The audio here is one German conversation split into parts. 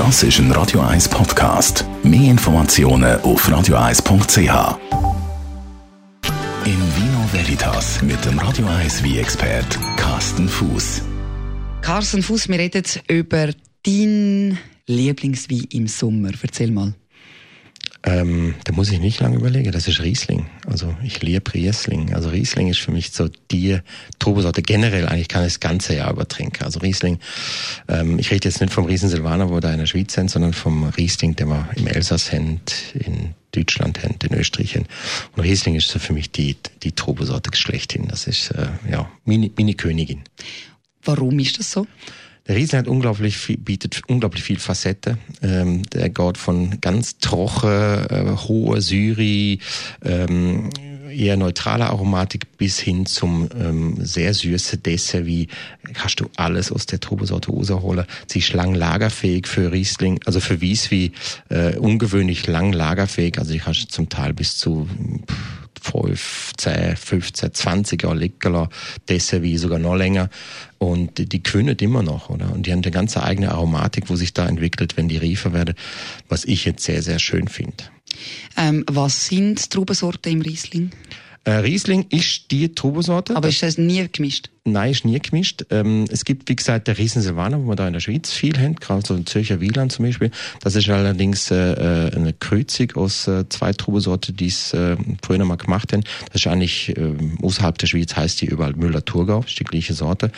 Das ist ein Radio 1 Podcast. Mehr Informationen auf radio1.ch. In Vino Veritas mit dem Radio 1 wie expert Carsten Fuß. Carsten Fuß, wir reden über dein Lieblingswein im Sommer. Erzähl mal. Ähm, da muss ich nicht lange überlegen. Das ist Riesling. Also ich liebe Riesling. Also Riesling ist für mich so die Trubesorte. Generell eigentlich kann ich das ganze Jahr über trinken. Also Riesling, ähm, ich rede jetzt nicht vom Riesen Silvaner, wo da in der Schweiz sind, sondern vom Riesling, der wir im Elsass haben, in Deutschland haben, in Österreich haben. Und Riesling ist so für mich die, die Trubesorte schlechthin. Das ist, äh, ja, meine, meine Königin. Warum ist das so? Der Riesling hat unglaublich viel, bietet unglaublich viel Facette. Ähm, der geht von ganz trocken, äh, hoher Syri, ähm, eher neutraler Aromatik bis hin zum ähm, sehr süßen Dessert, wie hast du alles aus der Trubesorte rausholen. Sie ist lang lagerfähig für Riesling, also für Wies wie äh, ungewöhnlich lang lagerfähig. Also kannst du zum Teil bis zu 5, 10, 15, 20 Jahre liegen lassen, wie sogar noch länger. Und die, können immer noch, oder? Und die haben eine ganz eigene Aromatik, wo sich da entwickelt, wenn die reifer werden, was ich jetzt sehr, sehr schön finde. Ähm, was sind Traubensorten im Riesling? Äh, Riesling ist die Trubesorte. Aber ist das nie gemischt? Nein, ist nie gemischt. Ähm, es gibt, wie gesagt, der Riesen Silvaner, wo man da in der Schweiz viel haben, gerade so in Zürcher Wieland zum Beispiel. Das ist allerdings äh, äh eine Kreuzung aus äh, zwei Trubesorten, die es äh, früher mal gemacht haben. Das ist eigentlich äh, außerhalb der Schweiz heißt die überall Müller-Thurgau, ist die gleiche Sorte.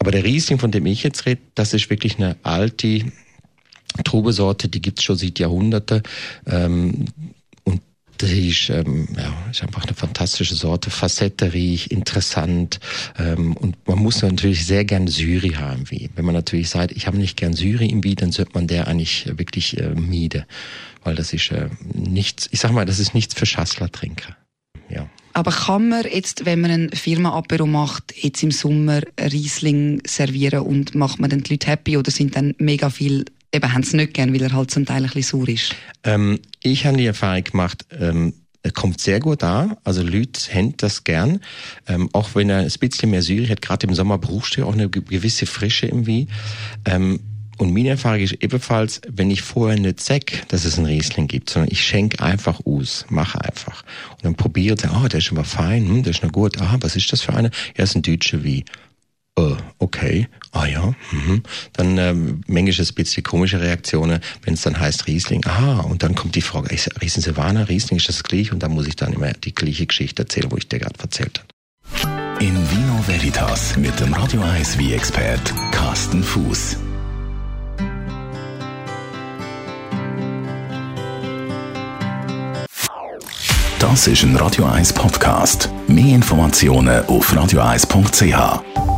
Aber der Riesling, von dem ich jetzt rede, das ist wirklich eine alte Trubesorte, die gibt's schon seit Jahrhunderten. Ähm, das ist, ähm, ja, ist einfach eine fantastische Sorte, facettereich, interessant ähm, und man muss natürlich sehr gern Syri haben. Wie. Wenn man natürlich sagt, ich habe nicht gern Syri im Wie, dann sollte man der eigentlich wirklich äh, miede, weil das ist äh, nichts, ich sag mal, das ist nichts für Schasslertrinker. Ja. Aber kann man jetzt, wenn man ein Firma-Apero macht, jetzt im Sommer Riesling servieren und macht man dann die Leute happy oder sind dann mega viel eben haben es nicht gern, weil er halt zum Teil ein bisschen sauer ist. Ähm, ich habe die Erfahrung gemacht, ähm, er kommt sehr gut an. Also Leute haben das gern. Ähm, auch wenn er ein bisschen mehr Syri hat, gerade im Sommer brauchst du auch eine gewisse Frische im Wie. Ähm, und meine Erfahrung ist ebenfalls, wenn ich vorher nicht sage, dass es einen Riesling gibt, sondern ich schenke einfach aus, mache einfach. Und dann probiert er, ah, oh, der ist aber fein, hm, der ist noch gut, ah, was ist das für eine? Ja, ist ein deutscher wie äh, okay, ah ja, mhm. dann ähm, manchmal ein bisschen komische Reaktionen, wenn es dann heißt Riesling, aha, und dann kommt die Frage, ist Riesen Silvaner, Riesling ist das gleich und dann muss ich dann immer die gleiche Geschichte erzählen, wo ich dir gerade erzählt habe. In Vino Veritas mit dem Radio 1 wie expert Carsten Fuß. Das ist ein Radio 1 Podcast. Mehr Informationen auf radio1.ch.